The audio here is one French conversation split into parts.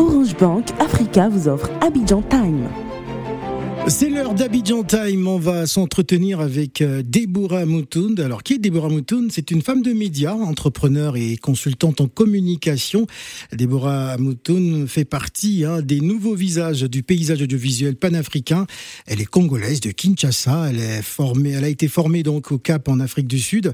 Orange Bank Africa vous offre Abidjan Time. C'est l'heure d'Abidjan Time. On va s'entretenir avec euh, Deborah Moutoun. Alors, qui est Deborah Moutoun? C'est une femme de médias, entrepreneur et consultante en communication. Deborah Moutoun fait partie hein, des nouveaux visages du paysage audiovisuel panafricain. Elle est congolaise de Kinshasa. Elle est formée, elle a été formée donc au Cap en Afrique du Sud.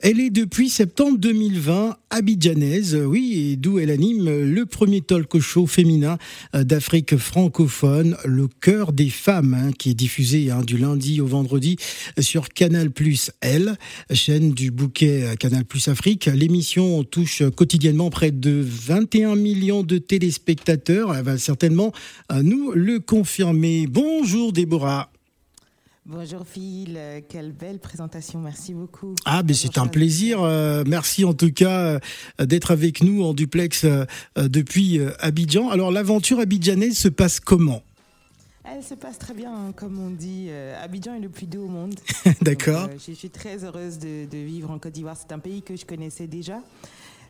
Elle est depuis septembre 2020 abidjanaise, oui, et d'où elle anime le premier talk show féminin euh, d'Afrique francophone, le cœur des femmes Hein, qui est diffusée hein, du lundi au vendredi sur Canal Plus L, chaîne du bouquet euh, Canal Plus Afrique. L'émission touche quotidiennement près de 21 millions de téléspectateurs. Elle va certainement euh, nous le confirmer. Bonjour Déborah. Bonjour Phil, quelle belle présentation, merci beaucoup. Ah, mais c'est un plaisir. Euh, merci en tout cas d'être avec nous en duplex depuis Abidjan. Alors l'aventure abidjanaise se passe comment? Elle se passe très bien, hein, comme on dit. Euh, Abidjan est le plus doux au monde. D'accord. Euh, je suis très heureuse de, de vivre en Côte d'Ivoire. C'est un pays que je connaissais déjà.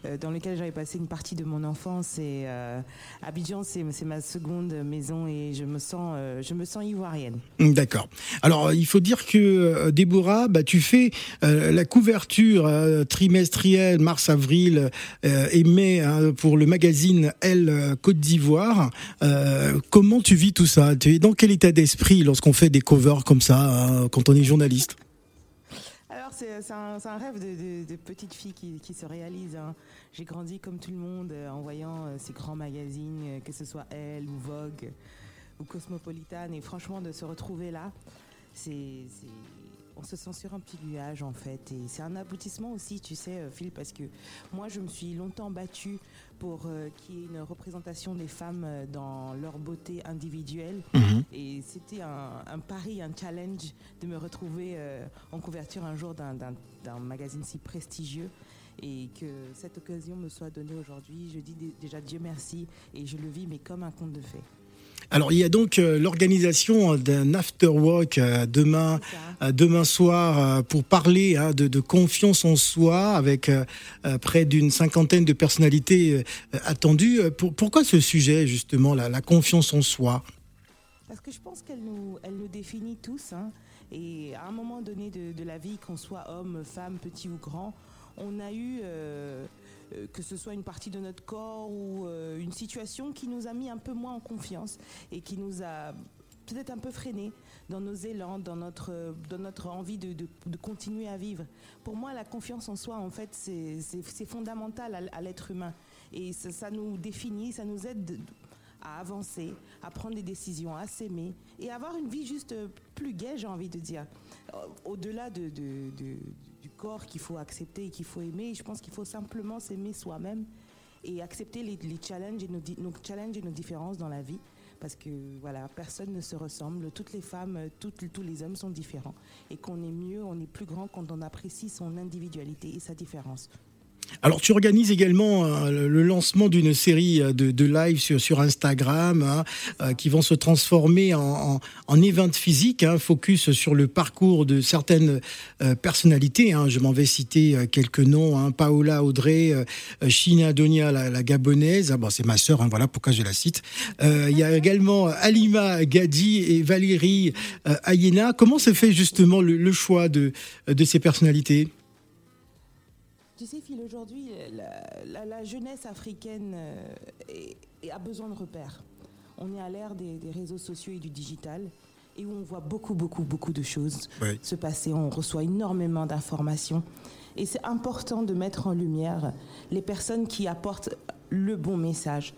Euh, dans lequel j'avais passé une partie de mon enfance. Et euh, Abidjan, c'est ma seconde maison et je me sens, euh, je me sens ivoirienne. D'accord. Alors, il faut dire que Déborah, bah, tu fais la couverture trimestrielle mars-avril et mai hein, pour le magazine Elle Côte d'Ivoire. comment tu vis tout ça? Tu es dans quel état d'esprit lorsqu'on fait des covers comme ça quand on est journaliste? C'est un, rêve de, petite fille qui, se réalise. Hein. J'ai grandi comme tout le monde euh, en voyant euh, ces grands magazines, euh, que ce soit Elle ou Vogue ou Cosmopolitan. Et franchement, de se retrouver là, c'est on se sent sur un petit nuage en fait. Et c'est un aboutissement aussi, tu sais, euh, Phil, parce que moi je me suis longtemps battue pour euh, qu'il y ait une représentation des femmes euh, dans leur beauté individuelle. Mhm. Et c'était un, pari, un challenge de me retrouver en couverture un jour d'un magazine si prestigieux et que cette occasion me soit donnée aujourd'hui. Je dis déjà Dieu merci et je le vis mais comme un conte de fées. Alors il y a donc euh, l'organisation d'un after work euh, demain, euh, demain soir pour parler hein, de, confiance en soi avec près d'une cinquantaine de personnalités attendues. pourquoi ce sujet justement, la, confiance en soi? Parce que je pense qu'elle nous, elle nous définit tous. Hein. et à un moment donné de, de la vie, qu'on soit homme, femme, petit ou grand, on a eu que ce soit une partie de notre corps ou euh, une situation qui nous a mis un peu moins en confiance et qui nous a peut-être un peu freiné dans nos élans, dans notre, dans notre envie de, de, continuer à vivre. Pour moi, la confiance en soi, en fait, c'est fondamental à, l'être humain. Et ça, ça, nous définit, ça nous aide à avancer, à prendre des décisions, à s'aimer et à avoir une vie juste plus gaie, j'ai envie de dire. Au-delà de, de, du corps qu'il faut accepter et qu'il faut aimer, je pense qu'il faut simplement s'aimer soi-même et accepter les, challenges et nos, challenges et nos différences dans la vie. Parce que voilà, personne ne se ressemble, toutes les femmes, toutes, tous les hommes sont différents. Et qu'on est mieux, on est plus grand quand on apprécie son individualité et sa différence. Alors, tu organises également euh, le lancement d'une série euh, de, live sur, Instagram hein, euh, qui vont se transformer en, en, event physique, hein, focus sur le parcours de certaines personnalités. Hein. Je m'en vais citer quelques noms Paola Audrey, China Donia, la, gabonaise. Ah, bon, c'est ma sœur, voilà pourquoi je la cite. Il y a également Alima Gadi et Valérie Ayena. Comment se fait justement le, choix de, de ces personnalités? Tu sais, Phil, aujourd'hui, la, jeunesse africaine euh, a besoin de repères. On est à l'ère des, réseaux sociaux et du digital et où on voit beaucoup, beaucoup, beaucoup de choses se passer. On reçoit énormément d'informations. Et c'est important de mettre en lumière les personnes qui apportent le bon message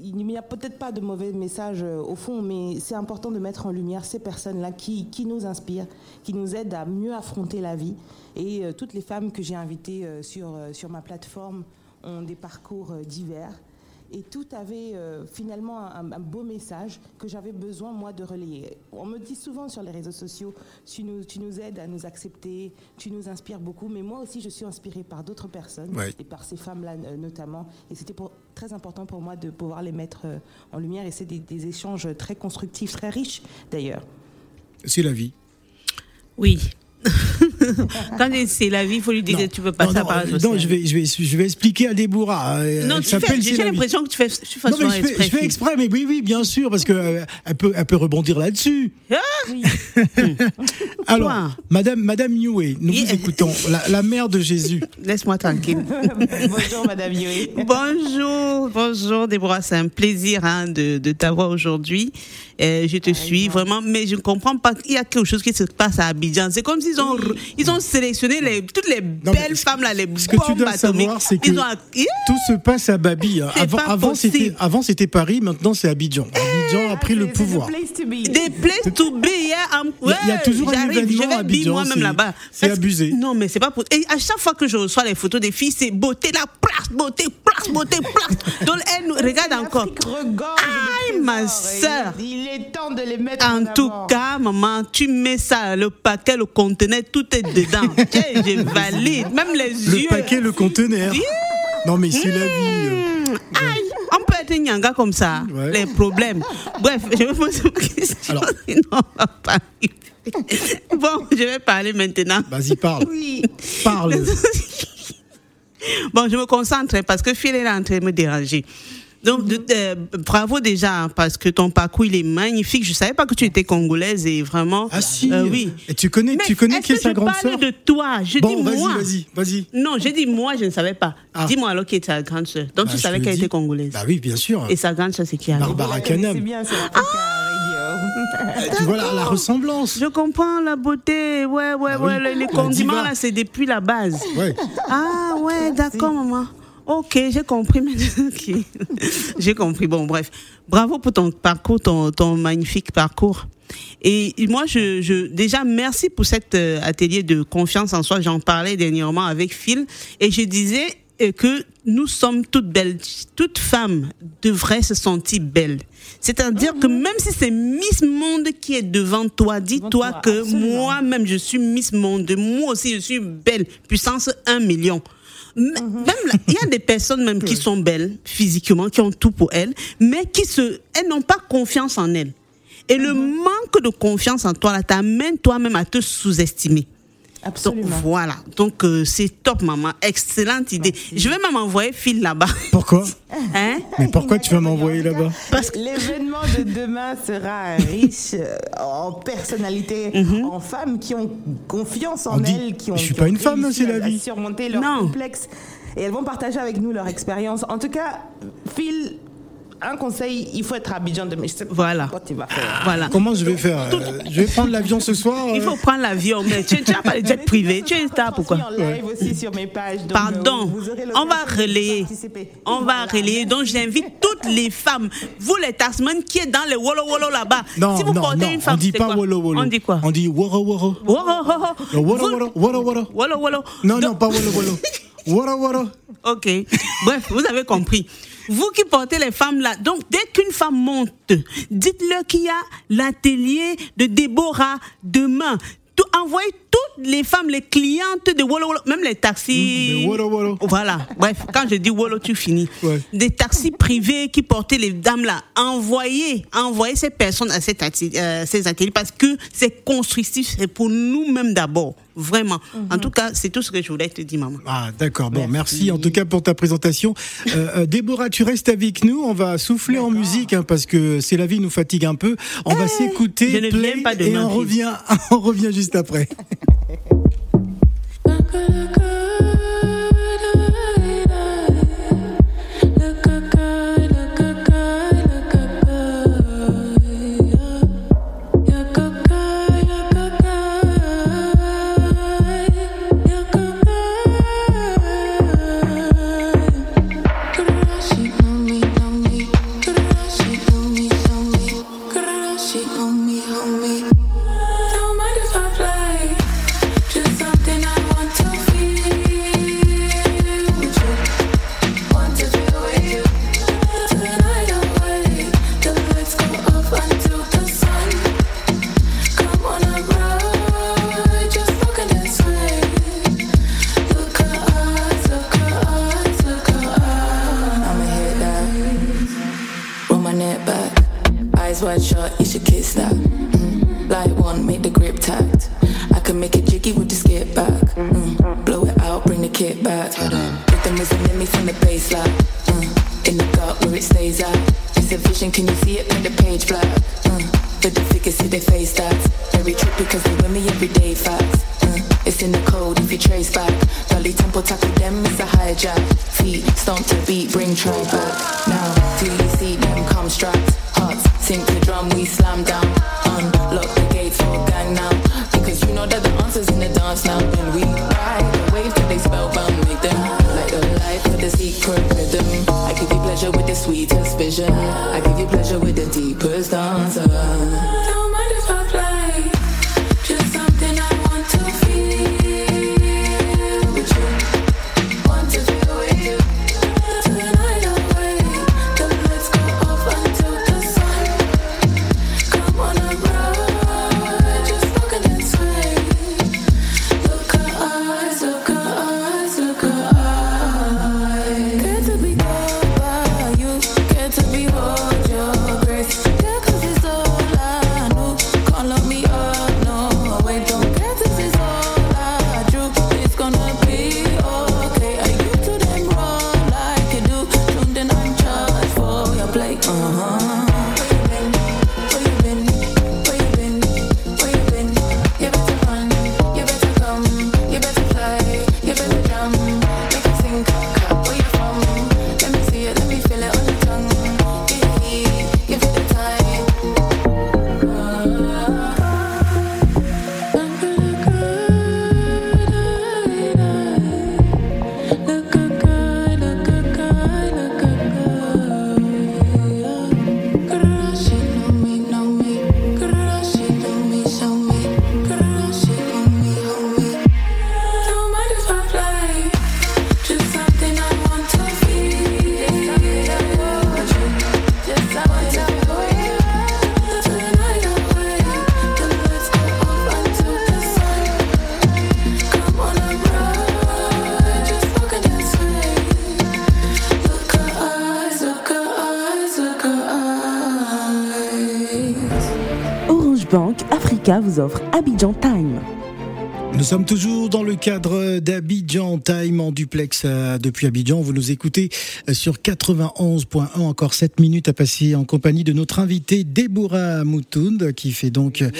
il n'y a peut-être pas de mauvais message euh, au fond, mais c'est important de mettre en lumière ces personnes-là qui, qui, nous inspirent, qui nous aident à mieux affronter la vie. Et euh, toutes les femmes que j'ai invitées euh, sur ma plateforme ont des parcours divers et tout avait euh, finalement un, beau message que j'avais besoin moi de relayer. On me dit souvent sur les réseaux sociaux, tu nous, tu nous aides à nous accepter, tu nous inspires beaucoup, mais moi aussi je suis inspirée par d'autres personnes et par ces femmes-là euh, notamment. Et c'était très important pour moi de pouvoir les mettre euh, en lumière et c'est des, des échanges très constructifs, très riches d'ailleurs. C'est la vie. Oui. Quand c'est la vie, il faut lui dire Non. que tu peux pas non, ça non, par non, je vais, je vais, je vais expliquer à Déborah. euh, Non, j'ai l'impression que tu fais, tu fais Non, mais je fais, exprès, je fais exprès, mais oui, oui, bien sûr, parce que euh, elle peut, elle peut rebondir là-dessus. Alors, Toi. Madame, Madame Newey, nous Yeah. vous écoutons, la, la mère de Jésus. Laisse-moi tranquille. Bonjour, Madame Yoé. bonjour, bonjour Déborah, c'est un plaisir hein, de, de t'avoir aujourd'hui. Euh, je te suis vraiment, mais je ne comprends pas. Il y a quelque chose qui se passe à Abidjan. C'est comme s'ils ont, ils ont sélectionné les, toutes les belles femmes là, les ce que tu bombes dois atomiques. savoir, c'est que Tout se passe à Babi. hein. Avant, c'était, possible. avant, c'était Paris, maintenant c'est Abidjan. Abidjan a pris le the pouvoir. place to be. Des places to be, Il y a- il y a ouais, toujours un événement à be Abidjan, moi-même c'est- là-bas. c'est abusé. Non, mais c'est pas pour. Et à chaque fois que je reçois les photos des filles, c'est beauté là, place, beauté, place, beauté, place. Donc elles nous regardent encore. Aïe, ma sœur. Il est temps de les mettre en, En tout cas, maman, tu mets ça, le paquet, le conteneur, tout est dedans. Tiens, je valide. Même les Le yeux. paquet, le conteneur. Non, mais c'est la vie. Mmh, Aïe, on peut être nyanga comme ça, Ouais. les problèmes. Bref, je me pose une question. Alors. Sinon, on va pas. Bon, je vais parler maintenant. Vas-y, parle. Oui. Parle. Bon, je me concentre parce que Phil est en train de me déranger. Donc, de- euh, bravo déjà, parce que ton parcours, il est magnifique. Je savais pas que tu étais congolaise et vraiment. Ah si. euh, oui. Et tu connais, Mais tu connais qui est sa je grande parle sœur de toi? Je Bon, dis vas-y, moi. vas-y, vas-y. Non, j'ai dit moi, je ne savais pas. Ah. Dis-moi alors qui est ta grande sœur. Donc, Bah, tu je savais qu'elle était congolaise. Bah oui, bien sûr. Et sa grande sœur, c'est qui alors? Barbara C'est bien, c'est l'Africa Radio. Tu vois la, la ressemblance. Je comprends la beauté. Ouais, ouais, Ah oui, ouais. Les, condiments, là, c'est depuis la base. Ouais. Ah ouais, d'accord, maman. Ok, j'ai compris maintenant. Ok. j'ai compris. Bon, bref. Bravo pour ton parcours, ton, ton magnifique parcours. Et moi, je, je déjà merci pour cet euh, atelier de confiance en soi. J'en parlais dernièrement avec Phil et je disais euh, que nous sommes toutes belles. Toute femme devrait se sentir belle. C'est-à-dire que même si c'est Miss Monde qui est devant toi, dis-toi toi, que moi-même je suis Miss Monde. Moi aussi je suis belle. Puissance 1 million. M- Même là, il y a des personnes même qui sont belles physiquement, qui ont tout pour elles, mais qui se, elles n'ont pas confiance en elles. Et le manque de confiance en toi là t'amène toi-même à te sous-estimer. Donc Absolument. voilà, donc euh, c'est top maman, excellente idée. Je vais même envoyer Phil là-bas. Pourquoi Hein? Mais pourquoi tu vas m'envoyer là-bas? Parce que l'événement de demain sera riche euh, en personnalités, en femmes qui ont confiance en On dit- elles, qui ont. je suis qui pas ont une femme, c'est la vie. surmonter leur Non. complexe. Et elles vont partager avec nous leur expérience. En tout cas, Phil, un conseil, il faut être à Abidjan demain. Je sais pas Voilà. Quoi tu vas faire. Voilà. Comment je vais faire euh, Je vais prendre l'avion ce soir. Il euh, faut prendre l'avion, mais tu n'as pas de jet privé, tu es une star pourquoi? Transmis en live aussi sur mes pages. donc, Pardon, euh, vous aurez on va relayer. On va relayer. Donc j'invite toutes les femmes, vous les tasman qui est dans les wolo wolo là-bas. Non, si vous non, portez non, une femme, on dit pas quoi? Wolo wolo. On dit quoi? On dit woro woro. Wolo wolo. Le woro woro, woro woro. Wolo wolo. Non, non, pas woro woro. Woro woro. Ok. Bref, vous avez compris. Vous qui portez les femmes là, donc dès qu'une femme monte, dites-leur qu'il y a l'atelier de Déborah demain. Tout, envoyez toutes les femmes, les clientes de Wolo Wolo, même les taxis. De wolo wolo. Voilà. Bref, quand je dis Wolo, tu finis. Ouais. Des taxis privés qui portaient les dames là. Envoyez, envoyez ces personnes à cet atelier, euh, ces ateliers parce que c'est constructif, c'est pour nous-mêmes d'abord. Vraiment. En tout cas, c'est tout ce que je voulais te dire, maman. Ah, d'accord. Bon, merci. en tout cas pour ta présentation. Euh, euh, Déborah, tu restes avec nous. On va souffler en musique hein, parce que c'est la vie nous fatigue un peu. On va s'écouter je ne play, viens pas et demain, on revient. On revient juste après. It's a vision, can you see it? Paint the page black. For the figures, see their face stats. Very trip because they with me every day facts. Mm. It's in the code if you trace back. Dolly tempo tackle them, it's a hijack. Feet stomp to beat, bring try back. Now, do you see them come strapped? Hearts sink the drum, we slam down. Unlock the gates for gang now. Because you know that the answer's in the dance now. And we sweetest vision. Uh-huh. Offre Abidjan Time. Nous sommes toujours dans le cadre d'Abidjan Time en duplex euh, depuis Abidjan. Vous nous écoutez euh, sur 91.1. Encore 7 minutes à passer en compagnie de notre invité Deborah Moutound qui fait donc euh,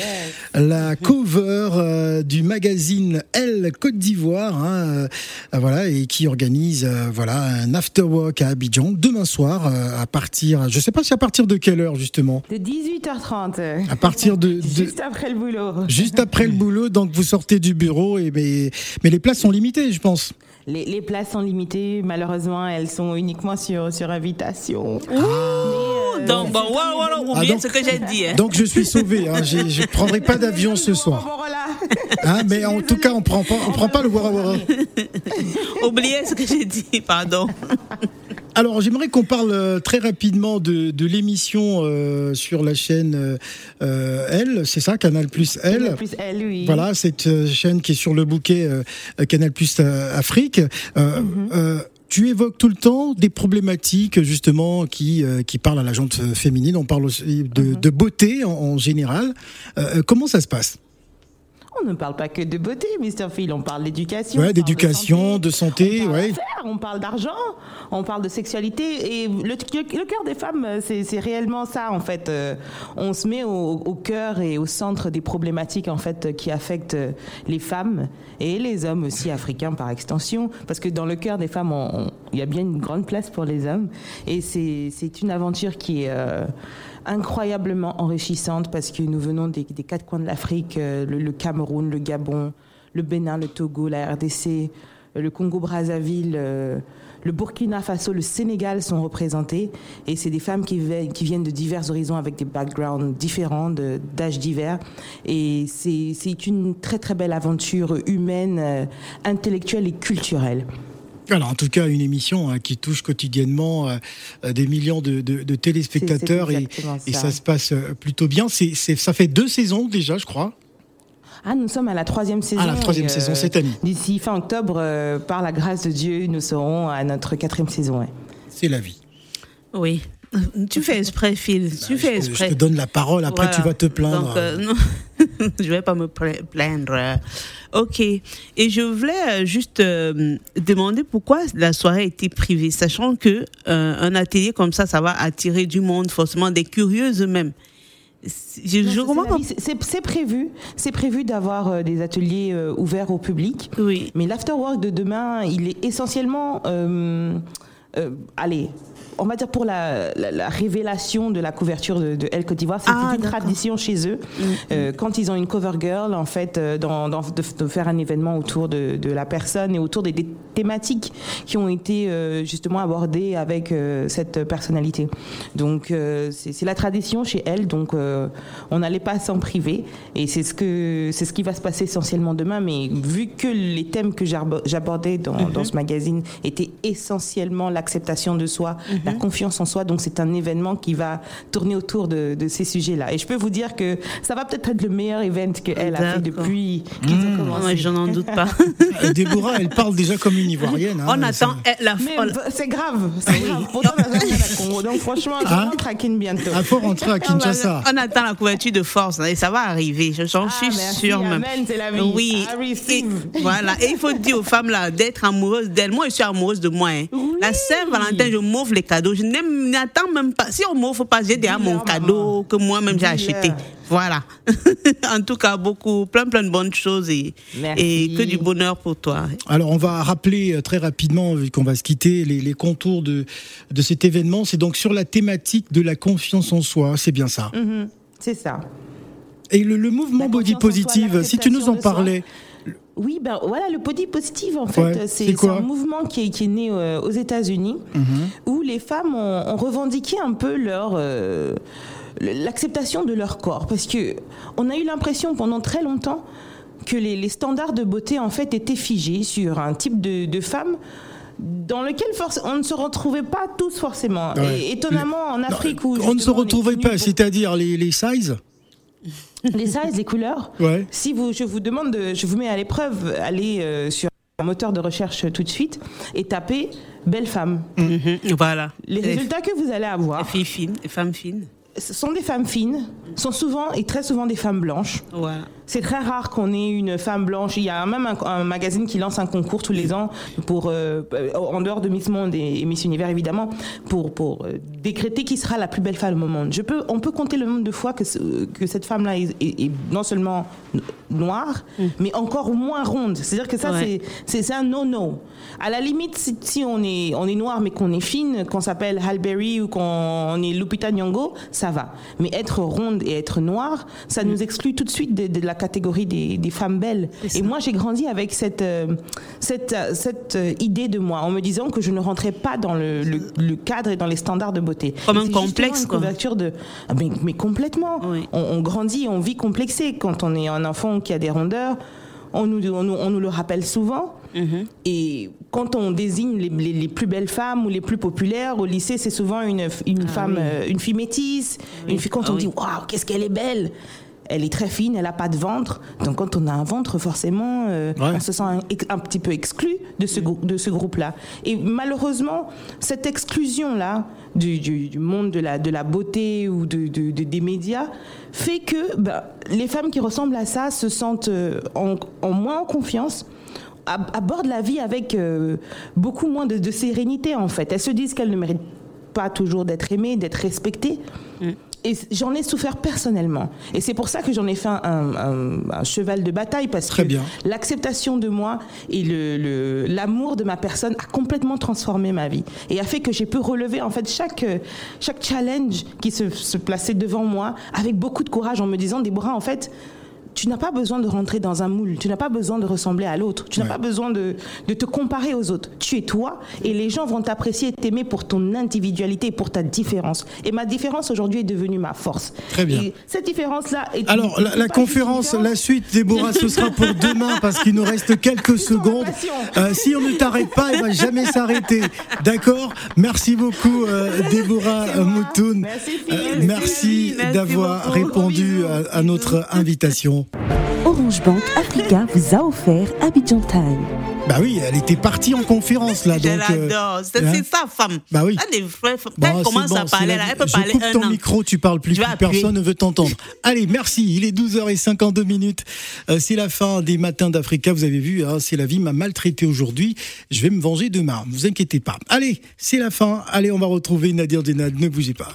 la cover du magazine Elle Côte d'Ivoire. hein, voilà, et qui organise voilà, un after work à Abidjan demain soir à partir, je ne sais pas si à partir de quelle heure justement. De 18h30. À partir de- de- Juste après le boulot. Juste après le boulot, donc vous sortez du bureau, et mais, mais les places sont limitées, je pense. Les, les places sont limitées, malheureusement, elles sont uniquement sur, sur invitation. Donc, bon, voilà, voilà, Ah, oubliez donc- ce que j'ai dit. hein. Donc je suis sauvé, hein, je ne prendrai pas d'avion ce soir. Hein, mais en tout cas, on prend pas, on prend pas le Wara Wara. Oubliez ce que j'ai dit, pardon. Alors j'aimerais qu'on parle euh, très rapidement de, de l'émission euh, sur la chaîne euh, Elle, c'est ça, Canal Plus Elle. Plus elle, oui. Voilà, cette euh, chaîne qui est sur le bouquet euh, Canal Plus Afrique. Euh, Mhm. tu évoques tout le temps des problématiques justement qui euh, qui parlent à la gente féminine. On parle aussi de, Mhm. de beauté en, en général. Euh, comment ça se passe? On ne parle pas que de beauté, Mr. Phil. On parle d'éducation. Ouais, d'éducation, de santé, on parle ouais. d'affaires, on parle d'argent, on parle de sexualité. Et le, cœur des femmes, euh, c'est réellement ça, en fait. Euh, On se met au, au cœur et au centre des problématiques, en fait, qui affectent euh, les femmes et les hommes aussi africains par extension. Parce que dans le cœur des femmes, il y a bien une grande place pour les hommes. Et c'est c'est une aventure qui est... euh, incroyablement enrichissante parce que nous venons des, quatre coins de l'Afrique, euh, le, Cameroun, le Gabon, le Bénin, le Togo, la RDC, euh, le Congo-Brazzaville, euh, le Burkina Faso, le Sénégal sont représentés. Et c'est des femmes qui, qui viennent de divers horizons avec des backgrounds différents, d'âges divers. Et c'est une très très belle aventure humaine, intellectuelle et culturelle. Alors, en tout cas, une émission hein, qui touche quotidiennement euh, euh, des millions de, de- de téléspectateurs et, ça. ça se passe euh, plutôt bien. C'est, ça fait deux saisons déjà, je crois. Ah, nous sommes à la troisième saison. Ah, la troisième et, saison cette année. D'ici fin octobre, euh, par la grâce de Dieu, nous serons à notre quatrième saison. ouais. C'est la vie. Oui. Tu fais exprès, Phil. tu Je fais te- exprès. Je te donne la parole, après Voilà. tu vas te plaindre. Donc, euh, non. je vais pas me pla- plaindre. Ok. Et je voulais euh, juste euh, demander pourquoi la soirée a été privée, sachant que euh, un atelier comme ça, ça va attirer du monde, forcément des curieuses même. Je, Non, je c'est- prévu, c'est prévu d'avoir euh, des ateliers euh, ouverts au public. Oui. Mais l'afterwork de demain, il est essentiellement, euh, euh, allez, on va dire pour la, la- la révélation de la couverture de, de Elle Côte d'Ivoire. C'est Ah, une tradition chez eux. Euh, quand ils ont une cover girl, en fait, euh, dans, dans- de, de faire un événement autour de, de la personne et autour des, des thématiques qui ont été euh, justement abordées avec euh, cette personnalité. Donc, euh, c'est la tradition chez elle. Donc, euh, on n'allait pas s'en priver. Et c'est ce, que, c'est ce qui va se passer essentiellement demain. Mais vu que les thèmes que j'abordais dans, dans ce magazine étaient essentiellement l'acceptation de soi, la Mhm. confiance en soi, donc c'est un événement qui va tourner autour de, de ces sujets-là. Et je peux vous dire que ça va peut-être être le meilleur event qu'elle a fait depuis qu'ils ont Oh, commencé. je n'en doute pas. Déborah, elle parle déjà comme une Ivoirienne. hein, on attend la on- c'est grave, c'est grave. Pourtant, on a jamais la Congo. Donc franchement, je Hein rentre à Kin bientôt. Il faut rentrer à Kinshasa. On attend la couverture de force et ça va arriver, je- j'en Ah, suis sûre même. amen, c'est la vie. Oui, et, voilà. Et il faut dire aux femmes là d'être amoureuses d'elles. Moi, je suis amoureuse de moi. hein. La Saint-Valentin, je m'offre les cadeaux. Je n'attends même pas. Si on m'offre pas, j'ai déjà mon cadeau que moi-même j'ai acheté. Voilà. en tout cas, beaucoup, plein, plein de bonnes choses et, que du bonheur pour toi. Alors, on va rappeler euh, très rapidement, vu qu'on va se quitter, les, les contours de, de cet événement. C'est donc sur la thématique de la confiance en soi, c'est bien ça. Mhm, c'est ça. Et le, le mouvement Body Positive, si tu nous en soi. Oui, ben voilà, le body positive, en fait, Ouais, c'est un mouvement qui est, qui est né euh, aux États-Unis, où les femmes ont, ont revendiqué un peu leur euh, l'acceptation de leur corps, parce que on a eu l'impression pendant très longtemps que les, les standards de beauté en fait étaient figés sur un type de, de femme dans lequel on ne se retrouvait pas tous forcément. Ouais. Et étonnamment, en Afrique où on ne se retrouvait pas, pour c'est-à-dire les, les sizes les sizes, les couleurs. Ouais. Si vous, je vous demande, de, je vous mets à l'épreuve, allez euh, sur un moteur de recherche tout de suite et tapez belle femme. Mhm, Voilà. Les résultats que vous allez Les avoir, filles fines, les femmes fines. ce sont des femmes fines, sont souvent et très souvent des femmes blanches. Voilà. C'est très rare qu'on ait une femme blanche. Il y a même un, un magazine qui lance un concours tous les ans pour, euh, en dehors de Miss Monde et, et Miss Univers évidemment, pour, pour euh, décréter qui sera la plus belle femme au monde. Je peux, on peut compter le nombre de fois que, ce- que cette femme-là est, est- est non seulement noire, mais encore moins ronde. C'est-à-dire que ça, Ouais. c'est- un no-no. À la limite, si, si on, est, on est noir mais qu'on est fine, qu'on s'appelle Halle Berry ou qu'on est Lupita Nyong'o, ça va. Mais être ronde et être noire, ça nous exclut tout de suite de, de la catégorie des, des femmes belles. Et moi, j'ai grandi avec cette, euh, cette, euh, cette euh, idée de moi, en me disant que je ne rentrais pas dans le, le- le cadre et dans les standards de beauté. Comme un complexe, une quoi. couverture de... Ah, mais, mais complètement. Oui. On, on grandit, on vit complexé. Quand on est un enfant qui a des rondeurs, on nous, on nous, on nous le rappelle souvent. Mhm. Et quand on désigne les, les- les plus belles femmes ou les plus populaires au lycée, c'est souvent une, une femme, oui. euh, une fille métisse. Oui. Une fille, quand Ah on oui. dit waouh, qu'est-ce qu'elle est belle elle est très fine, elle n'a pas de ventre. Donc quand on a un ventre, forcément, euh, Ouais. on se sent un, un petit peu exclu de ce, de ce groupe-là. Et malheureusement, cette exclusion-là du, du- du monde de la, de la beauté ou de, de- de- des médias fait que ben, les femmes qui ressemblent à ça se sentent euh, en, en moins en confiance ab- abordent la vie avec euh, beaucoup moins de, de sérénité en fait. Elles se disent qu'elles ne méritent pas toujours d'être aimées, d'être respectées. Et j'en ai souffert personnellement. Et c'est pour ça que j'en ai fait un, un- un cheval de bataille, parce Très que bien. l'acceptation de moi et le- le- l'amour de ma personne a complètement transformé ma vie. Et a fait que j'ai pu relever en fait chaque, chaque challenge qui se, se plaçait devant moi avec beaucoup de courage en me disant, Déborah, en fait, tu n'as pas besoin de rentrer dans un moule, tu n'as pas besoin de ressembler à l'autre, tu n'as Ouais. pas besoin de, de te comparer aux autres. Tu es toi et les gens vont t'apprécier et t'aimer pour ton individualité et pour ta différence. Et ma différence aujourd'hui est devenue ma force. Très bien. Et cette différence-là est. Alors, la, conférence, la suite, Déborah, ce sera pour demain parce qu'il nous reste quelques secondes. Euh, si on ne t'arrête pas, il va jamais s'arrêter. D'accord Merci beaucoup, euh, Déborah. Moutoun. Merci, Euh, merci Merci d'avoir répondu à notre invitation. Orange Bank Africa vous a offert Abidjan Time. Bah oui, elle était partie en conférence là. Je donc, euh, l'adore. C'est hein. sa femme. Bah oui. Elle est vraie femme. Bon, elle commence bon, à parler, là, elle peut Je parler coupe un ton an. micro, tu parles plus, plus personne ne veut t'entendre. Allez, merci. Il est 12h52 minutes. Euh, c'est la fin des matins d'Africa. Vous avez vu, hein, c'est la vie m'a maltraité aujourd'hui. Je vais me venger demain. Ne vous inquiétez pas. Allez, c'est la fin. Allez, on va retrouver Nadir Denad. Ne bougez pas.